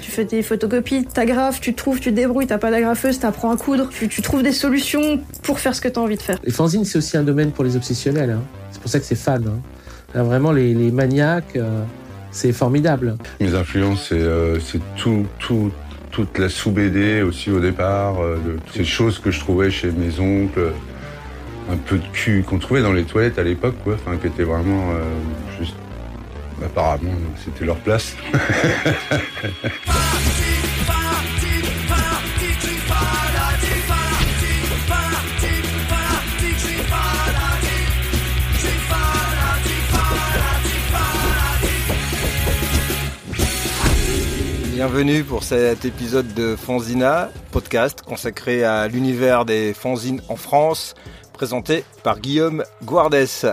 Tu fais tes photocopies, t'agrafes, tu trouves, tu te débrouilles, t'as pas d'agrafeuse, t'apprends à coudre, tu, tu, trouves des solutions pour faire ce que t'as envie de faire. Les fanzines, c'est aussi un domaine pour les obsessionnels. Hein. C'est pour ça que c'est fan. Hein. vraiment, les, les maniaques, euh, c'est formidable. Mes influences, c'est euh, tout, tout, toute la sous-BD aussi au départ, euh, de, ces choses que je trouvais chez mes oncles, un peu de cul qu'on trouvait dans les toilettes à l'époque, quoi, enfin, qui étaient vraiment euh, juste. Apparemment, c'était leur place. Bienvenue pour cet épisode de Fanzina, podcast consacré à l'univers des fanzines en France, présenté Guillaume Guardès.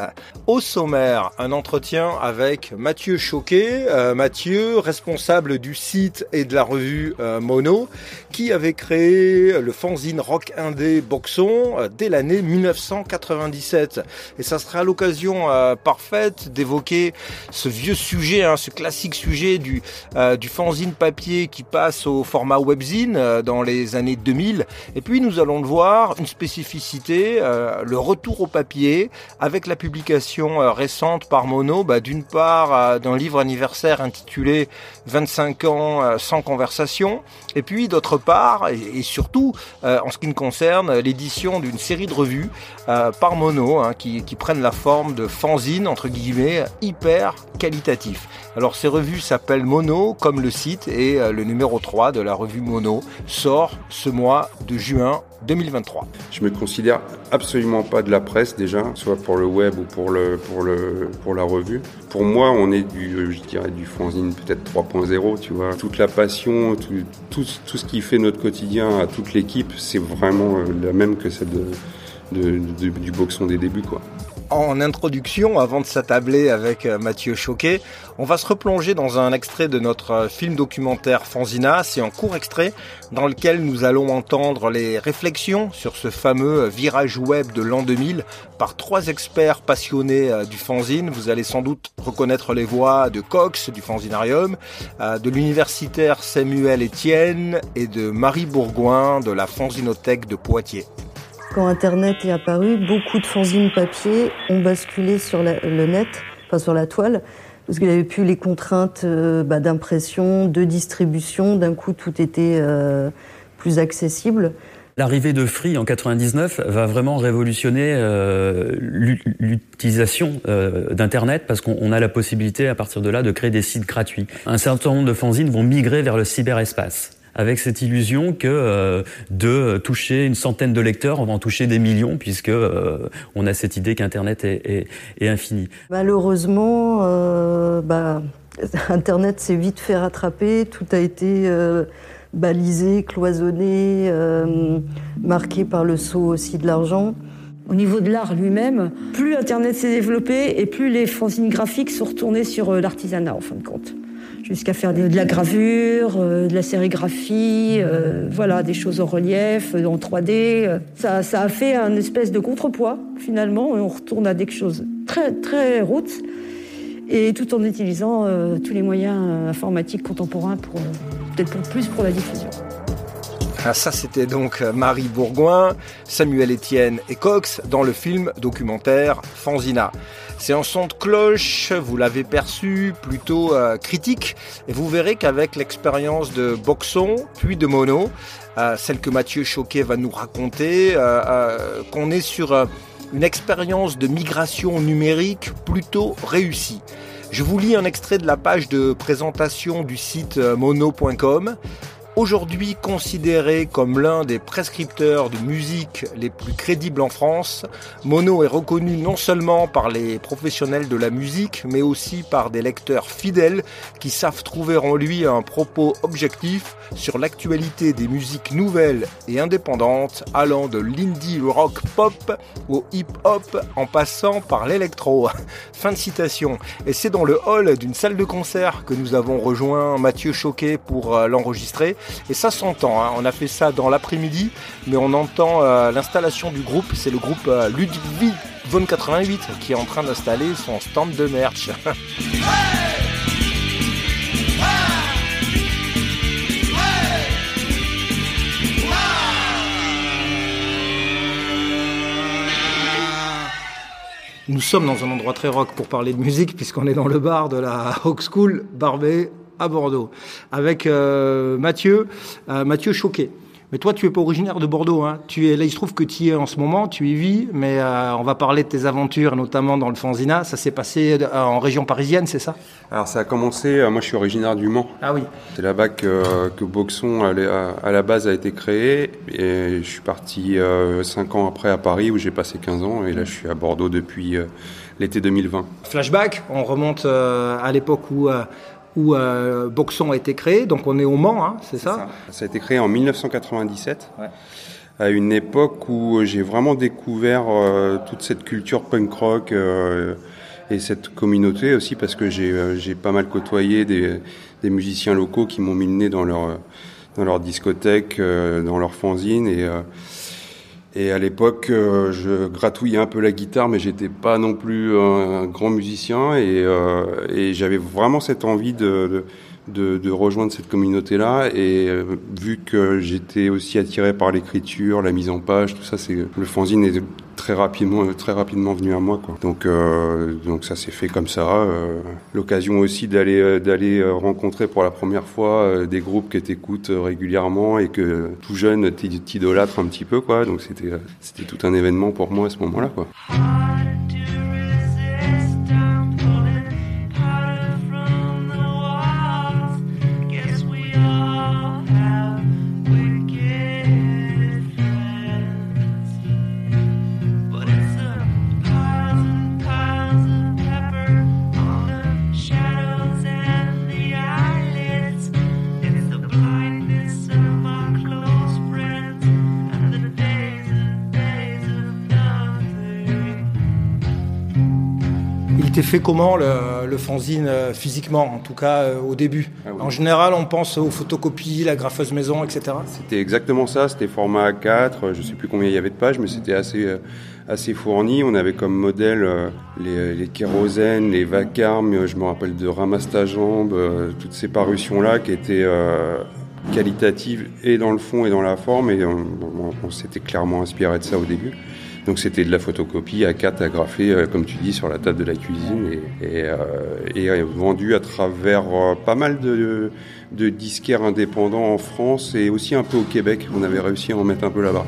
Au sommaire, un entretien avec Mathieu Choquet. Euh, Mathieu, responsable du site et de la revue euh, Mono, qui avait créé le fanzine rock indé Boxon euh, dès l'année 1997. Et ça sera l'occasion parfaite d'évoquer ce vieux sujet, hein, ce classique sujet du, du fanzine papier qui passe au format webzine dans les années 2000. Et puis nous allons le voir, une spécificité, le retour au papier avec la publication euh, récente par Mono, bah, d'une part euh, d'un livre anniversaire intitulé 25 ans euh, sans conversation, et puis d'autre part, et, surtout en ce qui me concerne, l'édition d'une série de revues par Mono hein, qui, qui prennent la forme de fanzines entre guillemets hyper qualitatifs. Alors ces revues s'appellent Mono comme le site et le numéro 3 de la revue Mono sort ce mois de juin 2023. Je me considère absolument pas de la presse déjà, soit pour le web ou pour, le, pour, le, pour la revue. Pour moi, on est du, je dirais, du fanzine peut-être 3.0, tu vois. Toute la passion, tout, tout, tout, ce qui fait notre quotidien à toute l'équipe, c'est vraiment euh, la même que celle de, de, du boxon des débuts, quoi en introduction, avant de s'attabler avec euh, Mathieu Choquet, on va se replonger dans un extrait de notre euh, film documentaire Fanzina. C'est un court extrait dans lequel nous allons entendre les réflexions sur ce fameux virage web de l'an 2000 par trois experts passionnés euh, du fanzine. Vous allez sans doute reconnaître les voix de Cox du Fanzinarium, de l'universitaire Samuel Etienne et de Marie Bourgoin de la Fanzinothèque de Poitiers. Quand Internet est apparu, beaucoup de fanzines papier ont basculé sur le net, enfin sur la toile, parce qu'il n'y avait plus les contraintes euh, bah, d'impression, de distribution. D'un coup, tout était euh, plus accessible. L'arrivée de Free en 99 va vraiment révolutionner euh, l'utilisation d'Internet parce qu'on a la possibilité à partir de là de créer des sites gratuits. Un certain nombre de fanzines vont migrer vers le cyberespace avec cette illusion que euh, de toucher une centaine de lecteurs, on va en toucher des millions, puisque euh, on a cette idée qu'Internet est, est, est, infini. Malheureusement, euh, bah, Internet s'est vite fait rattraper, tout a été balisé, cloisonné, marqué par le saut aussi de l'argent. Au niveau de l'art lui-même, plus Internet s'est développé et plus les fanzines graphiques sont retournées sur l'artisanat en fin de compte jusqu'à faire de, la gravure, euh, de la sérigraphie, euh, voilà, des choses en relief, euh, en 3D. Ça, ça a fait un espèce de contrepoids finalement, on retourne à des choses très très routes, et tout en utilisant tous les moyens informatiques contemporains pour peut-être pour plus pour la diffusion. Ah, ça, c'était donc Marie Bourgoin, Samuel Etienne et Cox dans le film documentaire Fanzina. C'est un son de cloche, vous l'avez perçu, plutôt euh, critique. Et vous verrez qu'avec l'expérience de Boxon, puis de Mono, euh, celle que Mathieu Choquet va nous raconter, euh, qu'on est sur une expérience de migration numérique plutôt réussie. Je vous lis un extrait de la page de présentation du site mono.com. Aujourd'hui considéré comme l'un des prescripteurs de musique les plus crédibles en France, Mono est reconnu non seulement par les professionnels de la musique, mais aussi par des lecteurs fidèles qui savent trouver en lui un propos objectif sur l'actualité des musiques nouvelles et indépendantes allant de l'indie rock pop au hip hop en passant par l'électro. Fin de citation. Et c'est dans le hall d'une salle de concert que nous avons rejoint Mathieu Choquet pour euh, l'enregistrer. Et ça s'entend, hein. on a fait ça dans l'après-midi, mais on entend euh, l'installation du groupe, c'est le groupe euh, Ludwig von 88 qui est en train d'installer son stand de merch. Nous sommes dans un endroit très rock pour parler de musique, puisqu'on est dans le bar de la Hawk School, Barbet, à Bordeaux, avec euh, Mathieu, euh, Mathieu Choquet. Mais toi, tu es pas originaire de Bordeaux. Hein. Tu es là, il se trouve que tu y es en ce moment, tu y vis, mais euh, on va parler de tes aventures, notamment dans le Fanzina. Ça s'est passé euh, en région parisienne, c'est ça? Alors ça a commencé, euh, moi je suis originaire du Mans. Ah oui. C'est là-bas que, que Boxon à la- à la base a été créé et je suis parti 5 ans après à Paris où j'ai passé 15 ans et là je suis à Bordeaux depuis euh, l'été 2020. Flashback, on remonte euh, à l'époque où, euh, où euh, Boxon a été créé, donc on est au Mans, hein, c'est ça, Ça a été créé en 1997 Ouais. à une époque où j'ai vraiment découvert euh, toute cette culture punk rock euh, et cette communauté aussi parce que j'ai euh, j'ai pas mal côtoyé des, des musiciens locaux qui m'ont mis le nez dans leur dans leur discothèque, euh, dans leur fanzine et euh, et à l'époque, euh, je gratouillais un peu la guitare, mais j'étais pas non plus un, grand musicien. Et, euh, et j'avais vraiment cette envie de, de, de rejoindre cette communauté-là. Et euh, vu que j'étais aussi attiré par l'écriture, la mise en page, tout ça, c'est le fanzine est très rapidement, très rapidement venu à moi. Quoi. Donc, euh, donc ça s'est fait comme ça. Euh, L'occasion aussi d'aller euh, d'aller euh, rencontrer pour la première fois euh, des groupes que t'écoutes euh, régulièrement et que tout jeune t'i- t'idolâtres un petit peu. Quoi. Donc c'était euh, c'était tout un événement pour moi à ce moment-là. Quoi. Fait comment le, le fanzine euh, physiquement, en tout cas euh, au début Ah oui. En général, on pense aux photocopies, la graffeuse maison, etc. C'était exactement ça, c'était format A4, euh, je sais plus combien il y avait de pages, mais c'était assez, euh, assez fourni. On avait comme modèle les, les kérosènes, les vacarmes, je me rappelle de Ramasse-ta-jambe, toutes ces parutions-là qui étaient euh, qualitatives et dans le fond et dans la forme, et on, on- on s'était clairement inspiré de ça au début. Donc c'était de la photocopie A4 agrafée, euh, comme tu dis, sur la table de la cuisine et, et, euh, et, euh, vendu à travers euh, pas mal de, de disquaires indépendants en France et aussi un peu au Québec. On avait réussi à en mettre un peu là-bas.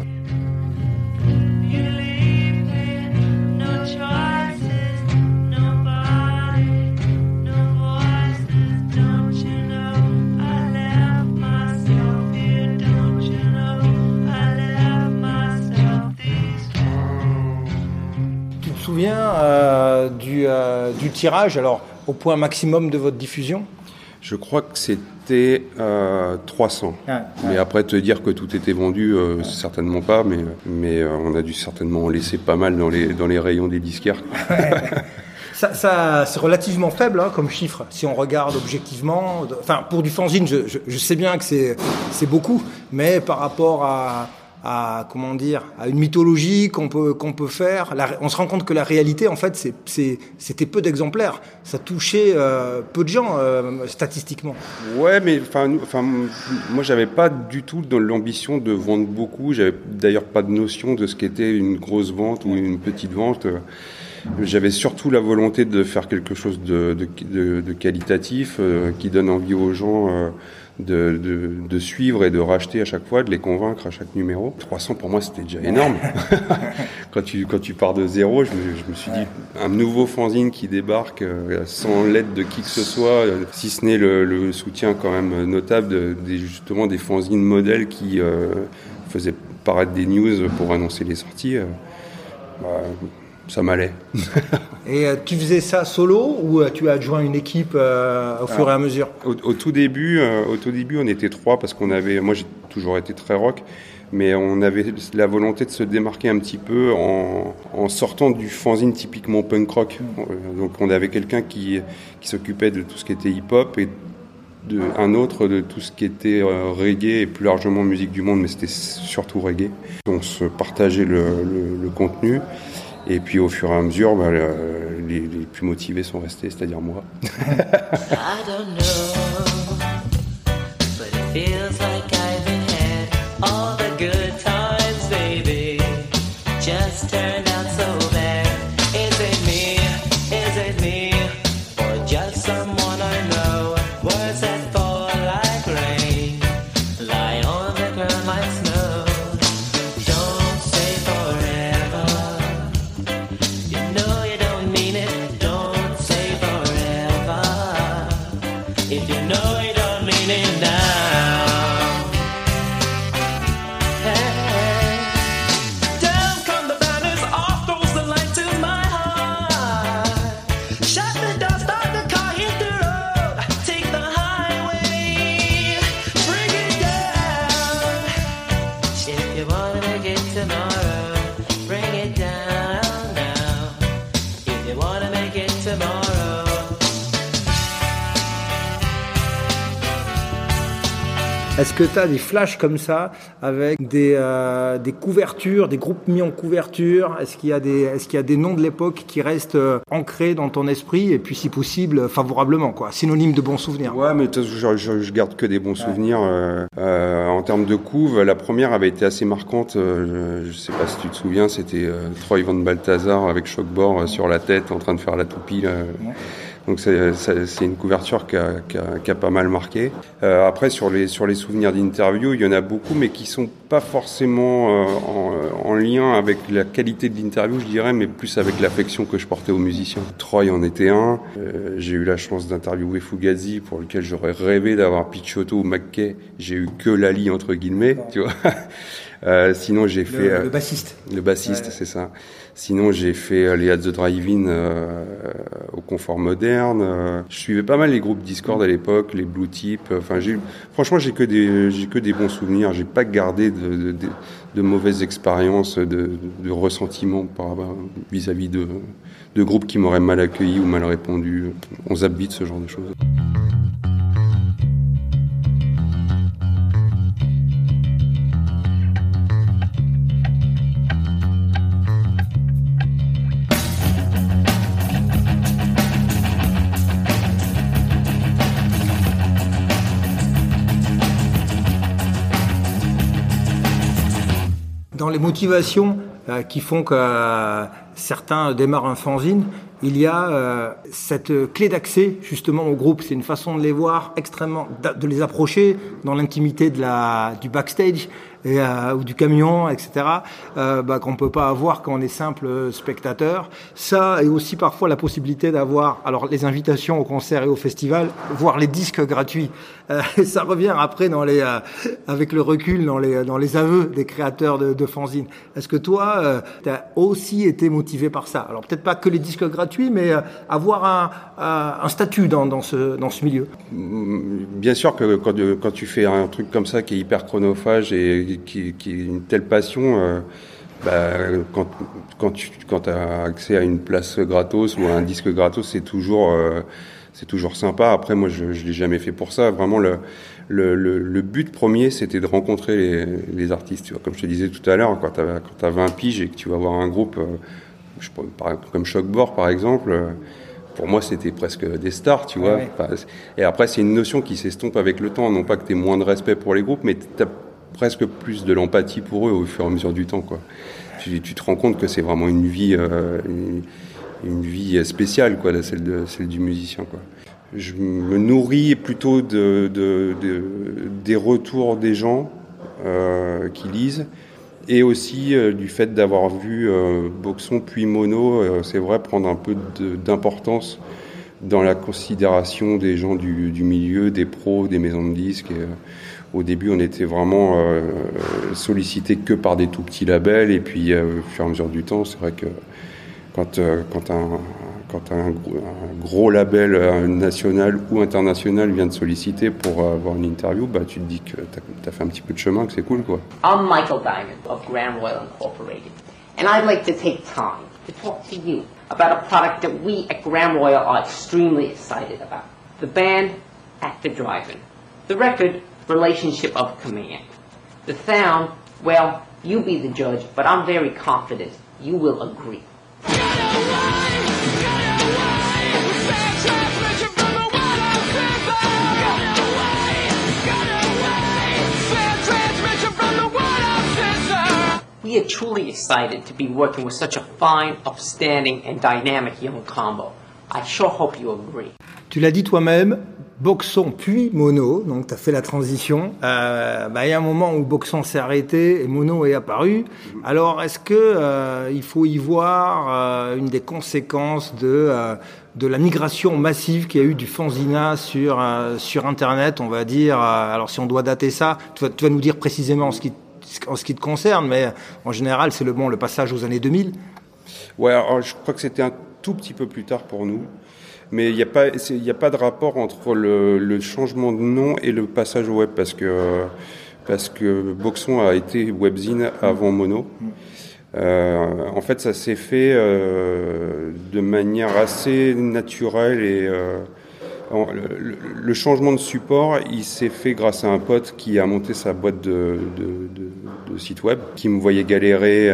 Euh, du, euh, du tirage, alors au point maximum de votre diffusion Je crois que c'était euh, 300. Ouais, Mais après, te dire que tout était vendu, euh, certainement pas, mais, mais euh, on a dû certainement en laisser pas mal dans les, dans les rayons des disquaires. Ça, ça, c'est relativement faible hein, comme chiffre, si on regarde objectivement. Enfin, pour du fanzine, je, je, je sais bien que c'est beaucoup, mais par rapport à, à comment dire, à une mythologie qu'on peut, qu'on peut faire, on se rend compte que la réalité, en fait, c'était peu d'exemplaires. Ça touchait euh, peu de gens euh, statistiquement. Ouais, mais enfin, enfin, moi, j'avais pas du tout l'ambition de vendre beaucoup. J'avais d'ailleurs pas de notion de ce qu'était une grosse vente ou une petite vente. J'avais surtout la volonté de faire quelque chose de, de, qualitatif, euh, qui donne envie aux gens de, de, de suivre et de racheter à chaque fois, de les convaincre à chaque numéro. 300 pour moi, c'était déjà énorme. quand tu quand tu pars de zéro, je me, je me suis dit un nouveau fanzine qui débarque euh, sans l'aide de qui que ce soit, euh, si ce n'est le, le soutien quand même notable de, des justement des fanzines modèles qui euh, faisaient paraître des news pour annoncer les sorties. euh, bah, ça m'allait. Et euh, tu faisais ça solo ou euh, tu as adjoint une équipe euh, au fur et à mesure? Au, au tout début, au tout début, on était trois parce qu'on avait, moi j'ai toujours été très rock, mais on avait la volonté de se démarquer un petit peu en, en sortant du fanzine typiquement punk rock. Euh, Donc on avait quelqu'un qui, qui s'occupait de tout ce qui était hip-hop et de, un autre de tout ce qui était euh, reggae et plus largement musique du monde, mais c'était surtout reggae. On se partageait le, le- le contenu. Et puis au fur et à mesure, bah, le- les, les plus motivés sont restés, c'est-à-dire moi. I don't know, Est-ce que tu as des flashs comme ça avec des, euh, des couvertures, des groupes mis en couverture? Est-ce qu'il y, a des- est-ce qu'il y a des noms de l'époque qui restent euh, ancrés dans ton esprit et puis si possible favorablement quoi, Synonyme de bons souvenirs Ouais, mais je, je- je garde que des bons souvenirs. euh, euh, en termes de couve, la première avait été assez marquante. euh, je, sais pas si tu te souviens, c'était euh, Troy Van Balthazar avec Shockbord euh, sur la tête en train de faire la toupie. là. Donc c'est une couverture qui a, qui a- qui a pas mal marqué. Euh, après sur les sur les souvenirs d'interview, il y en a beaucoup, mais qui sont pas forcément euh, en, en lien avec la qualité de l'interview, je dirais, mais plus avec l'affection que je portais aux musiciens. Troy en était un. Euh, J'ai eu la chance d'interviewer Fugazi, pour lequel j'aurais rêvé d'avoir Picciotto ou McKay. J'ai eu que Lali entre guillemets, tu vois. Euh, sinon j'ai fait le, euh, le bassiste. le bassiste, c'est ça. Sinon, j'ai fait euh, les At the Drive-In euh, au confort moderne. euh, je suivais pas mal les groupes Discord à l'époque, les Blue Tip. euh, Enfin, j'ai franchement, j'ai que des j'ai que des bons souvenirs. J'ai pas gardé de, mauvaises expériences, de, de ressentiments vis-à-vis de groupes qui m'auraient mal accueilli ou mal répondu. On vite ce genre de choses. Les motivations euh, qui font que euh, certains démarrent un fanzine, il y a euh, cette clé d'accès justement au groupe. C'est une façon de les voir extrêmement, de les approcher dans l'intimité du backstage et, euh, ou du camion, etc. Euh, bah, qu'on peut pas avoir quand on est simple spectateur. Ça et aussi parfois la possibilité d'avoir alors les invitations au concert et au festival, voire les disques gratuits. Euh, ça revient après dans les avec le recul dans les dans les aveux des créateurs de, de fanzines. Est-ce que toi, tu as aussi été motivé par ça? Alors peut-être pas que les disques gratuits, mais avoir un, un, un statut dans, dans ce dans ce milieu. Bien sûr que quand, quand tu fais un truc comme ça qui est hyper chronophage et qui, qui est une telle passion, euh, bah, quand, quand tu quand as accès à une place gratos ou à un disque gratos, c'est toujours euh, c'est toujours sympa. Après, moi, je je l'ai jamais fait pour ça. Vraiment, le le, le, le but premier, c'était de rencontrer les, les artistes. Tu vois, comme je te disais tout à l'heure, quand tu as, as 20 piges et que tu vas voir un groupe, euh, je, par- comme Shockboard par exemple. euh, pour moi, c'était presque des stars, tu vois. ouais. Et après, c'est une notion qui s'estompe avec le temps. Non pas que tu aies moins de respect pour les groupes, mais tu presque plus de l'empathie pour eux au fur et à mesure du temps, quoi. Tu, te rends compte que c'est vraiment une vie, euh, une, vie spéciale, quoi, celle, celle du musicien, quoi. Je me nourris plutôt de, de, de- des retours des gens euh, qui lisent et aussi euh, du fait d'avoir vu Boxon puis Mono, c'est vrai, prendre un peu d'importance dans la considération des gens du, milieu, des pros, des maisons de disques. Au début, on était vraiment euh, sollicité que par des tout petits labels, et puis euh, au fur et à mesure du temps, c'est vrai que quand, euh, quand, un, quand un, un gros label national ou international vient te solliciter pour avoir une interview, bah, tu te dis que tu as, fait un petit peu de chemin, que c'est cool. quoi. I'm Michael Diamond of Grand Royal Incorporated, and I'd like to take time to talk to you about a product that we at Grand Royal are extremely excited about. The band at the drive-in. The record, Relationship of Command. The sound, well, you be the judge, but I'm very confident you will agree. We are truly excited to be working with such a fine, upstanding, and dynamic young combo. I sure hope you agree. Tu l'as dit toi-même, Boxon puis Mono, donc tu as fait la transition. Euh, bah, il y a un moment où Boxon s'est arrêté et Mono est apparu. Alors est-ce que euh, il faut y voir euh, une des conséquences de euh, de la migration massive qu'il y a eu du fanzina sur sur Internet, on va dire. alors si on doit dater ça, tu vas, tu vas nous dire précisément en ce qui en ce qui te concerne, mais en général c'est le bon le passage aux années 2000. Ouais, alors, je crois que c'était un tout petit peu plus tard pour nous. Mais il n'y a, pas- c'est- il y a pas de rapport entre le, le changement de nom et le passage au web parce que, parce que Boxon a été webzine avant Mono. Euh, en fait, ça s'est fait euh, de manière assez naturelle et euh, le, changement de support, il s'est fait grâce à un pote qui a monté sa boîte de, de, de- de site web, qui me voyait galérer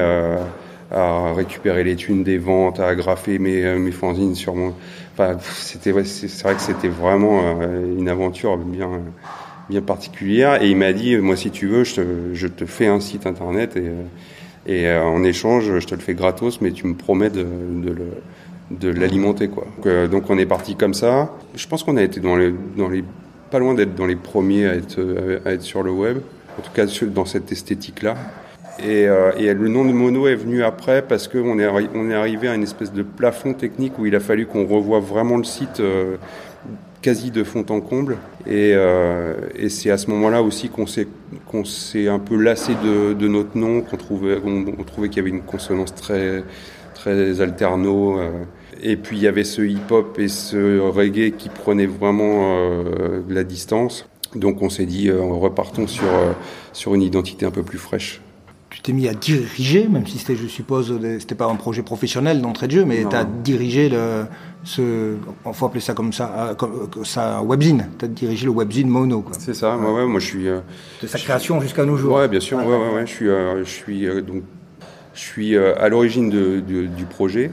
à récupérer les thunes des ventes, à agrafer mes, euh, mes fanzines sur mon. Enfin, c'était, ouais, c'est vrai que c'était vraiment euh, une aventure bien, bien particulière. Et il m'a dit, moi, si tu veux, je te, je te fais un site internet et, euh, et en échange, je te le fais gratos, mais tu me promets de, de l'alimenter quoi. Donc, donc on est parti comme ça. Je pense qu'on a été dans les dans les pas loin d'être dans les premiers à être à être sur le web. En tout cas dans cette esthétique là. Et, euh, et le nom de Mono est venu après parce qu'on est, arrivé à une espèce de plafond technique où il a fallu qu'on revoie vraiment le site euh, quasi de fond en comble. Et, euh, et c'est à ce moment-là aussi qu'on s'est, un peu lassé de, notre nom, qu'on trouvait, qu'il y avait une consonance très, alterno. Et puis il y avait ce hip-hop et ce reggae qui prenaient vraiment de la distance. Donc on s'est dit, repartons sur une identité un peu plus fraîche. Tu t'es mis à diriger, même si c'était, je suppose, c'était pas un projet professionnel d'entrée de jeu, mais tu as dirigé le, ce, on faut appeler ça comme ça, euh, comme, ça un webzine. Tu as dirigé le webzine Mono. C'est ça, ouais, ouais, moi je suis... euh, De sa création jusqu'à nos jours. Ouais, bien sûr. Ouais, ouais, ouais. Je suis, euh, je suis euh, donc, je suis euh, à l'origine de- de- du projet.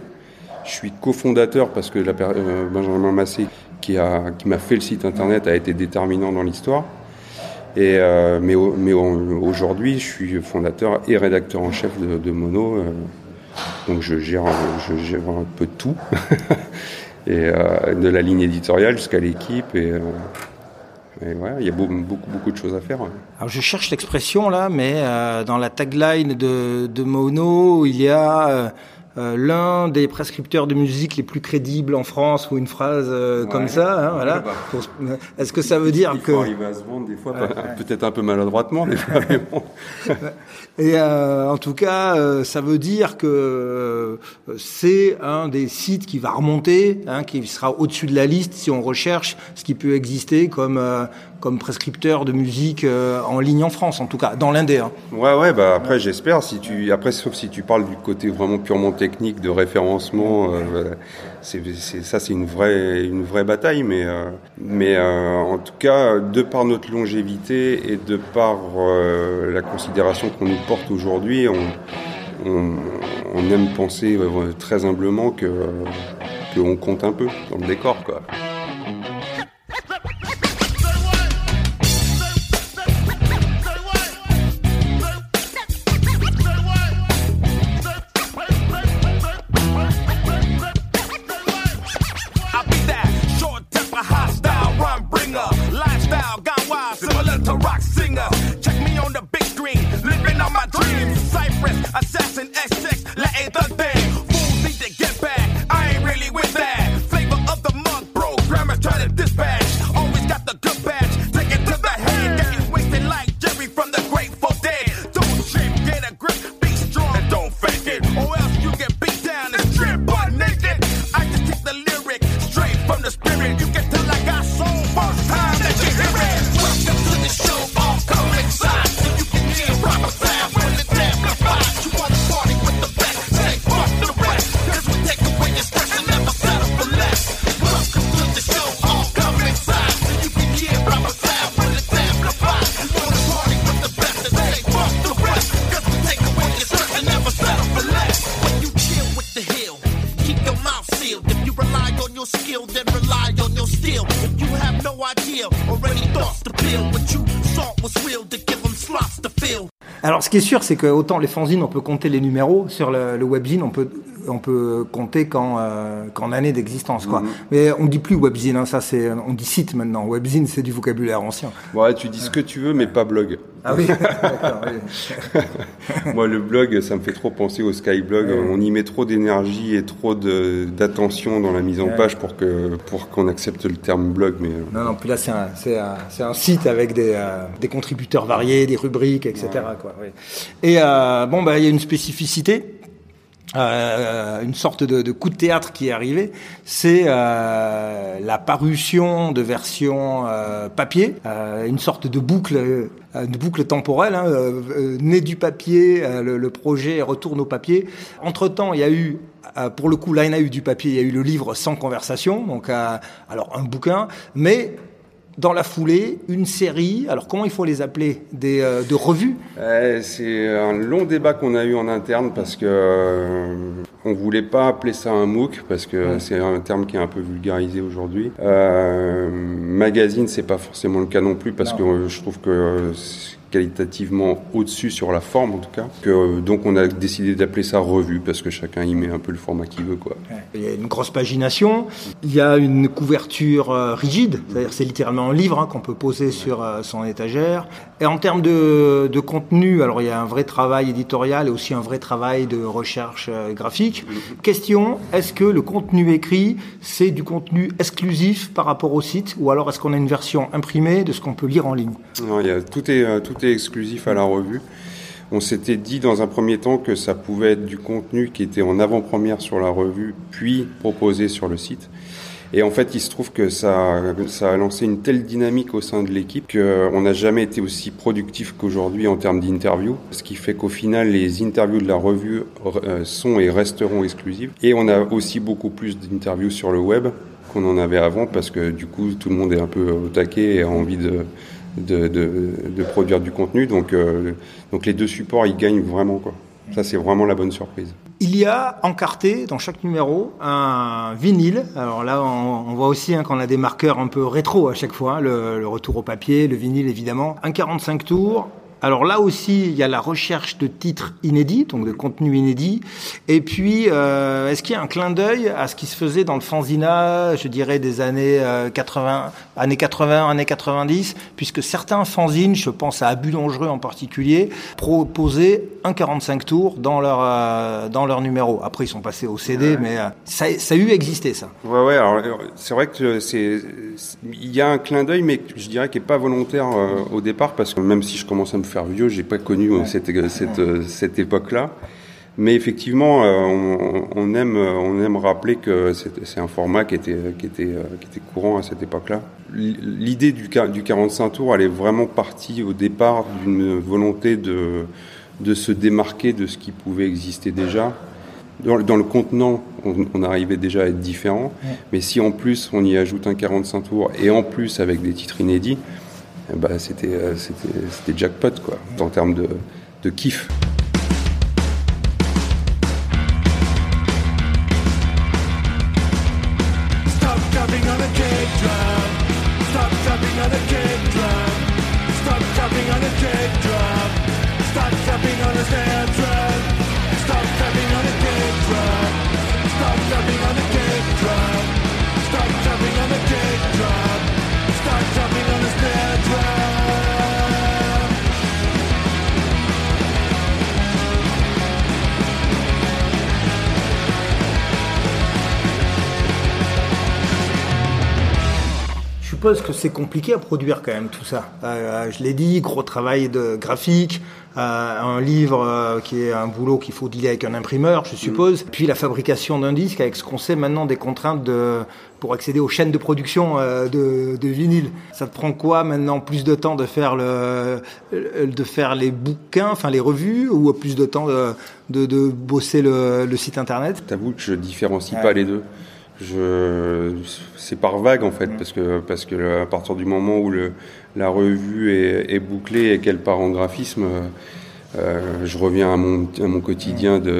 Je suis cofondateur parce que la, euh, Benjamin Massé, qui a, qui m'a fait le site internet, a été déterminant dans l'histoire. Euh, mais au- mais au- aujourd'hui, je suis fondateur et rédacteur en chef de, Mono. euh, donc je gère, un peu tout, euh, de la ligne éditoriale jusqu'à l'équipe. Et, et il y a beau- beaucoup, de choses à faire. je cherche l'expression là, mais dans la tagline de Mono, il y a euh, euh, l'un des prescripteurs de musique les plus crédibles en France ou une phrase euh, Ouais. comme ça. hein, voilà. Bah. Se- Est-ce que ça veut dire Il que arriver à se vendre des fois, Ouais, peut-être un peu maladroitement, des fois, mais bon. Et euh, en tout cas, euh, ça veut dire que euh, c'est un des sites qui va remonter, hein, qui sera au-dessus de la liste si on recherche ce qui peut exister comme euh, comme prescripteur de musique euh, en ligne en France, en tout cas dans l'Indé. hein. Ouais, ouais, bah après, j'espère, si tu, après, sauf si tu parles du côté vraiment purement technique de référencement, euh, ça, c'est une vraie, une vraie bataille, mais, euh, mais euh, en tout cas, de par notre longévité et de par la considération qu'on nous porte aujourd'hui, on, on, aime penser très humblement que, qu'on compte un peu dans le décor, quoi. Ce qui est sûr, c'est que autant les fanzines, on peut compter les numéros sur le, le webzine, on peut on peut compter qu'en euh, qu'en années d'existence, quoi. Mhm. Mais on dit plus webzine, hein, ça c'est, on dit site maintenant. Webzine, c'est du vocabulaire ancien. Ouais, tu dis ce que tu veux, mais pas blog. Ah oui, oui. Moi, le blog, ça me fait trop penser au Skyblog. Ouais. On y met trop d'énergie et trop d'attention dans la mise en page pour que pour qu'on accepte le terme blog. Mais euh, Non, non, puis là c'est un, un, un site avec des, euh, des contributeurs variés, des rubriques, etc. Quoi, oui. Et euh, bon, bah il y a une spécificité. Euh, une sorte de, coup de théâtre qui est arrivé, c'est euh, la parution de versions euh, papier, euh, une sorte de boucle, euh, de boucle temporelle, hein, euh, euh, née du papier, euh, le, le projet retourne au papier. Entre temps, il y a eu, euh, pour le coup, là, il y a eu du papier, il y a eu le livre sans conversation, donc euh, alors un bouquin, mais dans la foulée, une série, alors comment il faut les appeler, des euh, de revues? Ouais, c'est un long débat qu'on a eu en interne parce que euh, on voulait pas appeler ça un MOOC parce que c'est un terme qui est un peu vulgarisé aujourd'hui. Euh, magazine, c'est pas forcément le cas non plus parce Non. que euh, je trouve que euh, qualitativement au-dessus sur la forme en tout cas. Que, euh, donc on a décidé d'appeler ça revue parce que chacun y met un peu le format qu'il veut quoi. Il y a une grosse pagination, il y a une couverture euh, rigide, c'est-à-dire c'est littéralement un livre hein, qu'on peut poser sur euh, son étagère. Et en termes de, de contenu, alors il y a un vrai travail éditorial et aussi un vrai travail de recherche euh, graphique. Question, est-ce que le contenu écrit, c'est du contenu exclusif par rapport au site ou alors est-ce qu'on a une version imprimée de ce qu'on peut lire en ligne? Non, il y a, tout, est, tout exclusif à la revue. On s'était dit dans un premier temps que ça pouvait être du contenu qui était en avant-première sur la revue, puis proposé sur le site. Et en fait, il se trouve que ça, ça a lancé une telle dynamique au sein de l'équipe qu'on n'a jamais été aussi productif qu'aujourd'hui en termes d'interviews. Ce qui fait qu'au final, les interviews de la revue euh, sont et resteront exclusives. Et on a aussi beaucoup plus d'interviews sur le web qu'on en avait avant parce que du coup, tout le monde est un peu au taquet et a envie de, de, produire du contenu. Donc, euh, donc les deux supports, ils gagnent vraiment. Quoi. Ça, c'est vraiment la bonne surprise. Il y a encarté dans chaque numéro un vinyle. Alors là, on, on voit aussi hein, qu'on a des marqueurs un peu rétro à chaque fois. hein, le, le retour au papier, le vinyle évidemment. Un 45 tours. Alors là aussi, il y a la recherche de titres inédits, donc de contenu inédit. Et puis, euh, est-ce qu'il y a un clin d'œil à ce qui se faisait dans le fanzina, je dirais des années euh, 80, années 80, années 90, puisque certains fanzines, je pense à Abus dangereux en particulier, proposaient un 45 tours dans leur euh, dans leur numéro. Après, ils sont passés au CD, mais euh, ça, ça a eu existé ça. Ouais, ouais. Alors, c'est vrai que c'est, c'est- il y a un clin d'œil, mais je dirais qu'il est pas volontaire euh, au départ, parce que même si je commence à me faire vieux, j'ai pas connu euh, cette cette euh, cette époque-là. Mais effectivement, euh, on, on aime on aime rappeler que c'est un format qui était qui était euh, qui était courant à cette époque-là. L'idée du du 45 tours, elle est vraiment partie au départ d'une volonté de de se démarquer de ce qui pouvait exister déjà. Dans, le- dans le contenant, on, on arrivait déjà à être différent, mais si en plus on y ajoute un 45 tours et en plus avec des titres inédits, ben, c'était c'était jackpot quoi, en termes de, de kiff. Stop a suppose que c'est compliqué à produire quand même tout ça. Euh, je l'ai dit, gros travail de graphique, euh, un livre euh, qui est un boulot qu'il faut dealer avec un imprimeur, je suppose. Puis la fabrication d'un disque avec ce qu'on sait maintenant des contraintes de pour accéder aux chaînes de production euh, de, de vinyle. Ça te prend quoi maintenant Plus de temps de faire le de faire les bouquins, enfin les revues, ou plus de temps de, de, de bosser le, le site internet? T'avoue que je différencie Ouais. pas les deux. Je, c'est par vague en fait, parce que parce que à partir du moment où le, la revue est, est bouclée et qu'elle part en graphisme, euh, je reviens à mon, à mon quotidien de,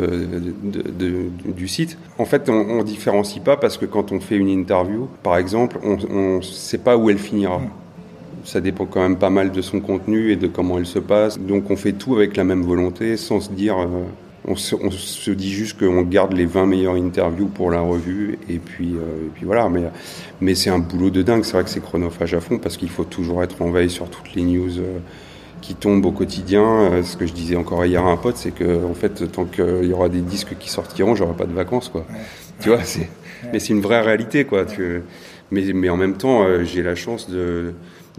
de- de- du site. En fait, on, on différencie pas parce que quand on fait une interview, par exemple, on, on sait pas où elle finira. Ça dépend quand même pas mal de son contenu et de comment elle se passe. Donc on fait tout avec la même volonté, sans se dire, euh, on se, on se dit juste qu'on garde les 20 meilleures interviews pour la revue et puis, euh, et puis voilà. Mais, mais c'est un boulot de dingue. C'est vrai que c'est chronophage à fond parce qu'il faut toujours être en veille sur toutes les news euh, qui tombent au quotidien. Euh, ce que je disais encore hier à un pote, c'est que en fait, tant qu'il y aura des disques qui sortiront, j'aurai pas de vacances, quoi. Tu vois, c'est, mais c'est une vraie réalité, quoi. Tu- mais, mais en même temps, j'ai la chance de,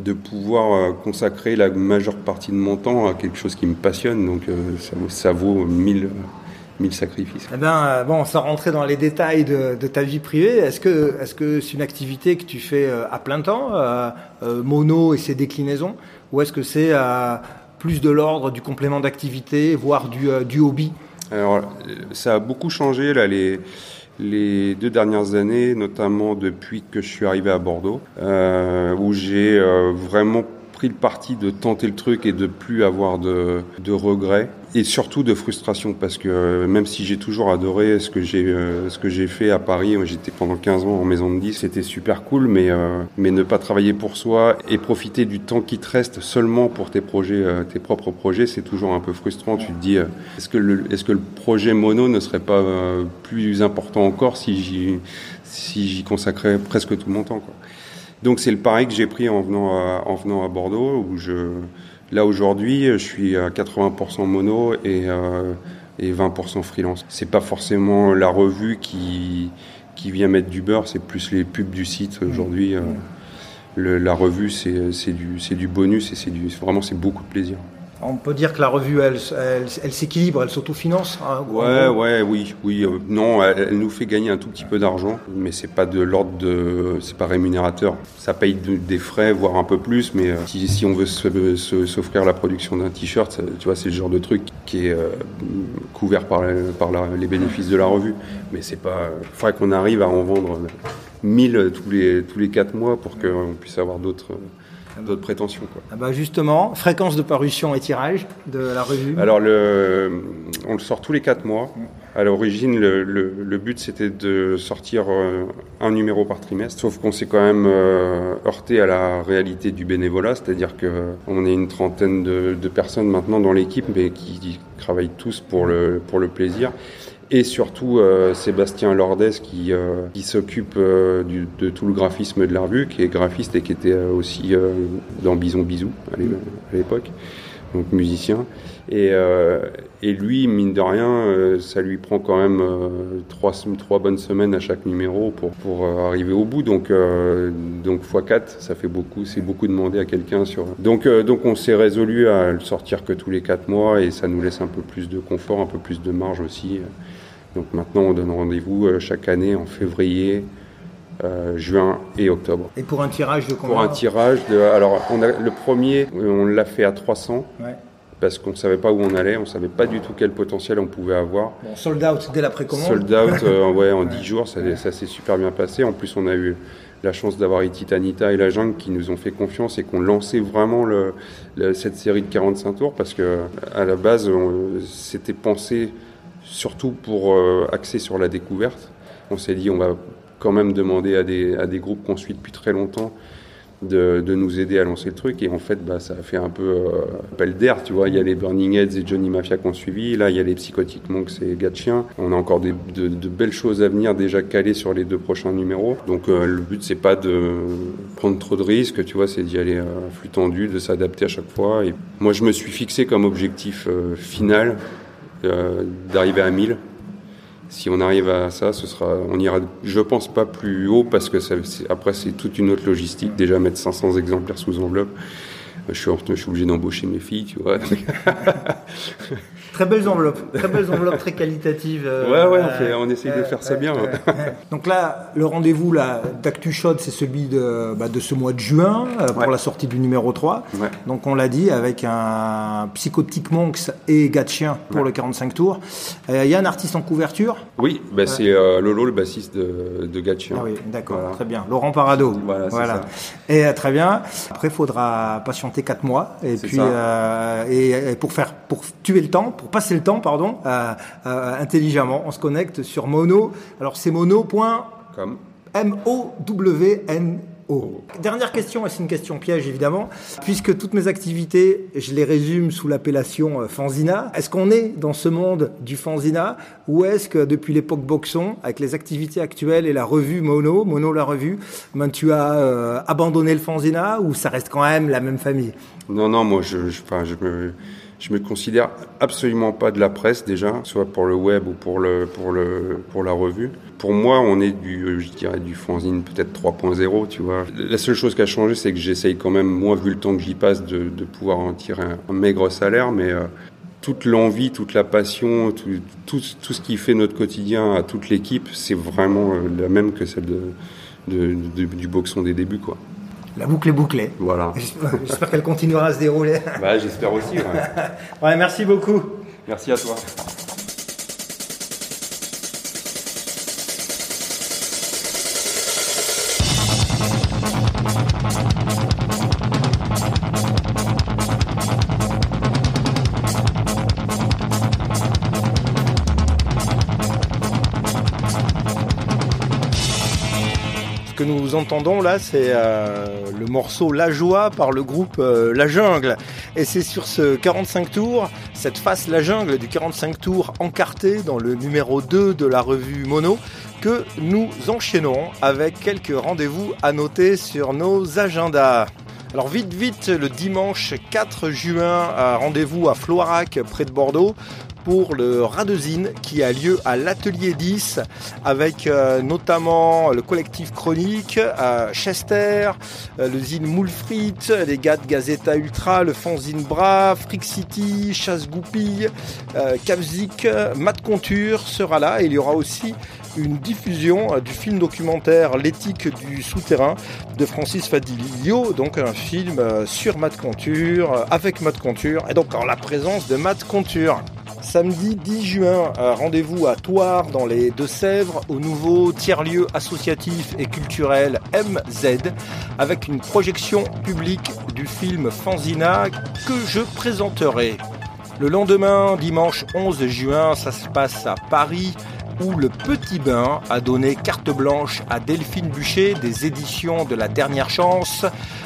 de pouvoir euh, consacrer la majeure partie de mon temps à quelque chose qui me passionne. Donc euh, ça, vaut- ça vaut mille, mille sacrifices. Eh ben, euh, bon, sans rentrer dans les détails de, de ta vie privée, est-ce que est-ce que c'est une activité que tu fais à plein temps, euh, mono et ses déclinaisons, ou est-ce que c'est euh, plus de l'ordre du complément d'activité, voire du, euh, du hobby? Alors, ça a beaucoup changé là les les deux dernières années, notamment depuis que je suis arrivé à Bordeaux, euh, où j'ai euh, vraiment pris le parti de tenter le truc et de plus avoir de, regrets et surtout de frustration parce que euh, même si j'ai toujours adoré ce que j'ai euh, ce que j'ai fait à Paris, j'étais pendant 15 ans en maison de 10, c'était super cool mais euh, mais ne pas travailler pour soi et profiter du temps qui te reste seulement pour tes projets tes propres projets, c'est toujours un peu frustrant, tu te dis est-ce que le est-ce que le projet mono ne serait pas plus important encore si j'y si j'y consacrais presque tout mon temps. Donc c'est le pari que j'ai pris en venant à, en venant à Bordeaux où je là aujourd'hui je suis à 80% mono et euh, et 20% freelance. C'est pas forcément la revue qui qui vient mettre du beurre, c'est plus les pubs du site aujourd'hui. euh, la revue c'est du du bonus et c'est vraiment c'est beaucoup de plaisir. On peut dire que la revue, elle, elle, s'équilibre, elle s'autofinance. hein, Ouais, ouais, oui, oui. euh, non, elle, nous fait gagner un tout petit peu d'argent, mais c'est pas de l'ordre de, c'est pas rémunérateur. Ça paye de- des frais, voire un peu plus, mais euh, si, on veut se- se- s'offrir la production d'un t-shirt, tu vois, c'est le genre de truc qui est euh, couvert par, les bénéfices de la revue. Mais c'est pas. Faudrait qu'on arrive à en vendre 1000 tous les tous les quatre mois pour qu'on puisse avoir d'autres d'autres prétentions. Quoi. Ah bah justement, fréquence de parution et tirage de la revue. Alors, le, on le sort tous les quatre mois. À l'origine, le, le- le but c'était de sortir euh, un numéro par trimestre. Sauf qu'on s'est quand même euh, heurté à la réalité du bénévolat, c'est-à-dire que on est une trentaine de, de personnes maintenant dans l'équipe, mais qui travaillent tous pour le pour le plaisir. Et surtout euh, Sébastien Lordès qui, euh, qui s'occupe euh, de tout le graphisme de la revue, qui est graphiste et qui était euh, aussi euh, dans Bison Bisou à l'é- à l'époque, donc musicien. Et, euh, et lui, mine de rien, ça lui prend quand même trois, trois bonnes semaines à chaque numéro pour, pour arriver au bout. Donc, donc x4, ça fait beaucoup, c'est beaucoup demandé à quelqu'un sur. Donc, donc on s'est résolu à le sortir que tous les quatre mois et ça nous laisse un peu plus de confort, un peu plus de marge aussi. Donc maintenant, on donne rendez-vous euh, chaque année en février, euh, juin et octobre. Et pour un tirage de combien Pour un tirage de, alors on a le premier, euh, on l'a fait à 300 Ouais. parce qu'on savait pas où on allait, on savait pas du tout quel potentiel on pouvait avoir. Bon, sold out dès la précommande. Sold out, euh, ouais, en 10 jours, ça, ça s'est super bien passé. En plus, on a eu la chance d'avoir Ititanita et la Jungle qui nous ont fait confiance et qui ont lancé vraiment le, le- cette série de 45 tours parce que à la base, c'était pensé surtout pour euh, axer sur la découverte. On s'est dit, on va quand même demander à des, à des groupes qu'on suit depuis très longtemps de, de nous aider à lancer le truc. Et en fait, bah, ça a fait un peu euh, appel d'air, tu vois. Il y a les Burning Heads et Johnny Mafia qui ont suivi. Là, il y a les Psychotic Monks et Gatchien. On a encore des, de, belles choses à venir déjà calées sur les deux prochains numéros. Donc, euh, le but, c'est pas de prendre trop de risques, tu vois, c'est d'y aller à flux tendu, de s'adapter à chaque fois. Et moi, je me suis fixé comme objectif euh, final d'arriver à 1000. Si on arrive à ça, ce sera, on ira, je pense pas plus haut parce que ça, après c'est toute une autre logistique. Déjà mettre 500 exemplaires sous enveloppe, je suis, je suis obligé d'embaucher mes filles, tu vois. Très belles enveloppes, très belles enveloppes, très qualitatives. euh, Ouais, ouais, on euh, fait- on essaye de faire ça bien, ouais. Donc là, le rendez-vous d'Actu Shot, c'est celui de, bah, de ce mois de juin euh, pour la sortie du numéro 3. Ouais. Donc on l'a dit, avec un Psychotic Monks et Gatchien pour le 45 tours. Euh, Il y a un artiste en couverture. Oui, bah, c'est euh, Lolo, le bassiste de, de Gatchien. Ah oui, d'accord, Voilà. très bien. Laurent Parado. Voilà, c'est ça. Et euh, très bien. Après, il faudra patienter 4 mois. Et puis, euh, et, et pour faire, pour tuer le temps, pour passer le temps, pardon, euh, euh, intelligemment, on se connecte sur Mono. Alors c'est mono. Comme. M-O-W-N O. Dernière question, et c'est une question piège évidemment, puisque toutes mes activités, je les résume sous l'appellation euh, fanzina. Est-ce qu'on est dans ce monde du fanzina ou est-ce que depuis l'époque Boxon, avec les activités actuelles et la revue Mono, Mono la revue, ben, tu as euh, abandonné le fanzina ou ça reste quand même la même famille? Non, non, moi, je, je, enfin, je me, je me considère absolument pas de la presse déjà, soit pour le web ou pour le, pour le, pour la revue. Pour moi, on est du, je dirais, du fanzine peut-être 3.0, tu vois. La seule chose qui a changé, c'est que j'essaye quand même, moi, vu le temps que j'y passe, de, de pouvoir en tirer un, maigre salaire, mais euh, toute l'envie, toute la passion, tout, tout, tout ce qui fait notre quotidien à toute l'équipe, c'est vraiment euh, la même que celle de, de- du boxon des débuts, quoi. La boucle est bouclée. Voilà. J'espère qu'elle continuera à se dérouler. Bah, j'espère aussi, ouais. Ouais, merci beaucoup. Merci à toi. Que nous entendons là, c'est euh, le morceau La Joie par le groupe euh, La Jungle. Et c'est sur ce 45 tours, cette face La Jungle du 45 tours encarté dans le numéro 2 de la revue Mono, que nous enchaînons avec quelques rendez-vous à noter sur nos agendas. Alors vite vite, le dimanche 4 juin, rendez-vous à Floirac près de Bordeaux pour le Radezine qui a lieu à l'Atelier 10 avec euh, notamment le collectif Chronique, à Chester, euh, le zine Moulfrit, les gars de Gazeta Ultra, le fanzine Bra, Frick City, Chasse Goupille, euh, Capzik, Matt Conture sera là et il y aura aussi une diffusion euh, du film documentaire L'éthique du souterrain de Francis Fadilio, donc un film euh, sur Matt Conture, euh, avec Matt Conture, et donc en la présence de Matt Conture. Samedi 10 juin, rendez-vous à Toire dans les Deux-Sèvres au nouveau tiers-lieu associatif et culturel MZ avec une projection publique du film Fanzina que je présenterai. Le lendemain, dimanche 11 juin, ça se passe à Paris où le Petit Bain a donné carte blanche à Delphine Bûcher des éditions de la dernière chance.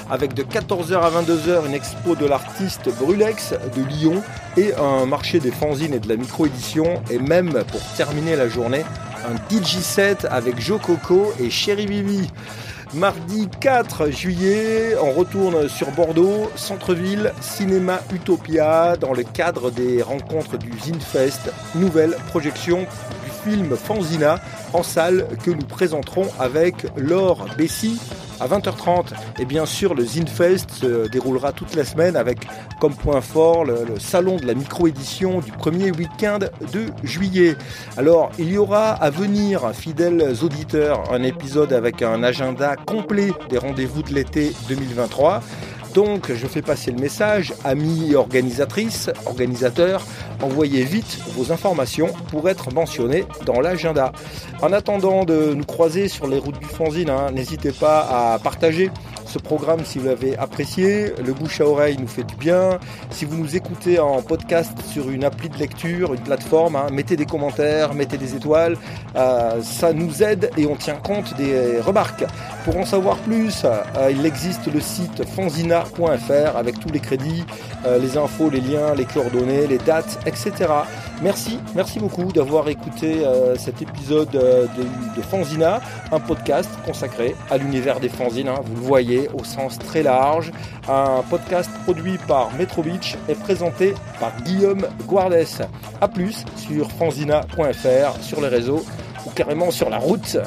Avec de 14h à 22h une expo de l'artiste Brulex de Lyon et un marché des fanzines et de la micro-édition. Et même pour terminer la journée un DJ set avec Joe Coco et Chéri Bibi. Mardi 4 juillet, on retourne sur Bordeaux, centre-ville, cinéma Utopia, dans le cadre des rencontres du Zinfest, nouvelle projection film Fanzina en salle que nous présenterons avec Laure Bessy à 20h30. Et bien sûr, le Zinfest se déroulera toute la semaine avec comme point fort le, le salon de la micro-édition du premier week-end de juillet. Alors, il y aura à venir, fidèles auditeurs, un épisode avec un agenda complet des rendez-vous de l'été 2023. Donc, je fais passer le message, amis organisatrices, organisateurs, envoyez vite vos informations pour être mentionnés dans l'agenda. En attendant de nous croiser sur les routes du fanzine, hein, n'hésitez pas à partager ce programme si vous l'avez apprécié. Le bouche à oreille nous fait du bien. Si vous nous écoutez en podcast sur une appli de lecture, une plateforme, hein, mettez des commentaires, mettez des étoiles. Euh, ça nous aide et on tient compte des remarques. Pour en savoir plus, euh, il existe le site fanzina.fr avec tous les crédits, euh, les infos, les liens, les coordonnées, les dates, etc. Merci, merci beaucoup d'avoir écouté euh, cet épisode euh, de, Fanzina, un podcast consacré à l'univers des fanzines. hein. vous le voyez au sens très large. Un podcast produit par Metro et présenté par Guillaume Guardes. A plus sur fanzina.fr, sur les réseaux ou carrément sur la route.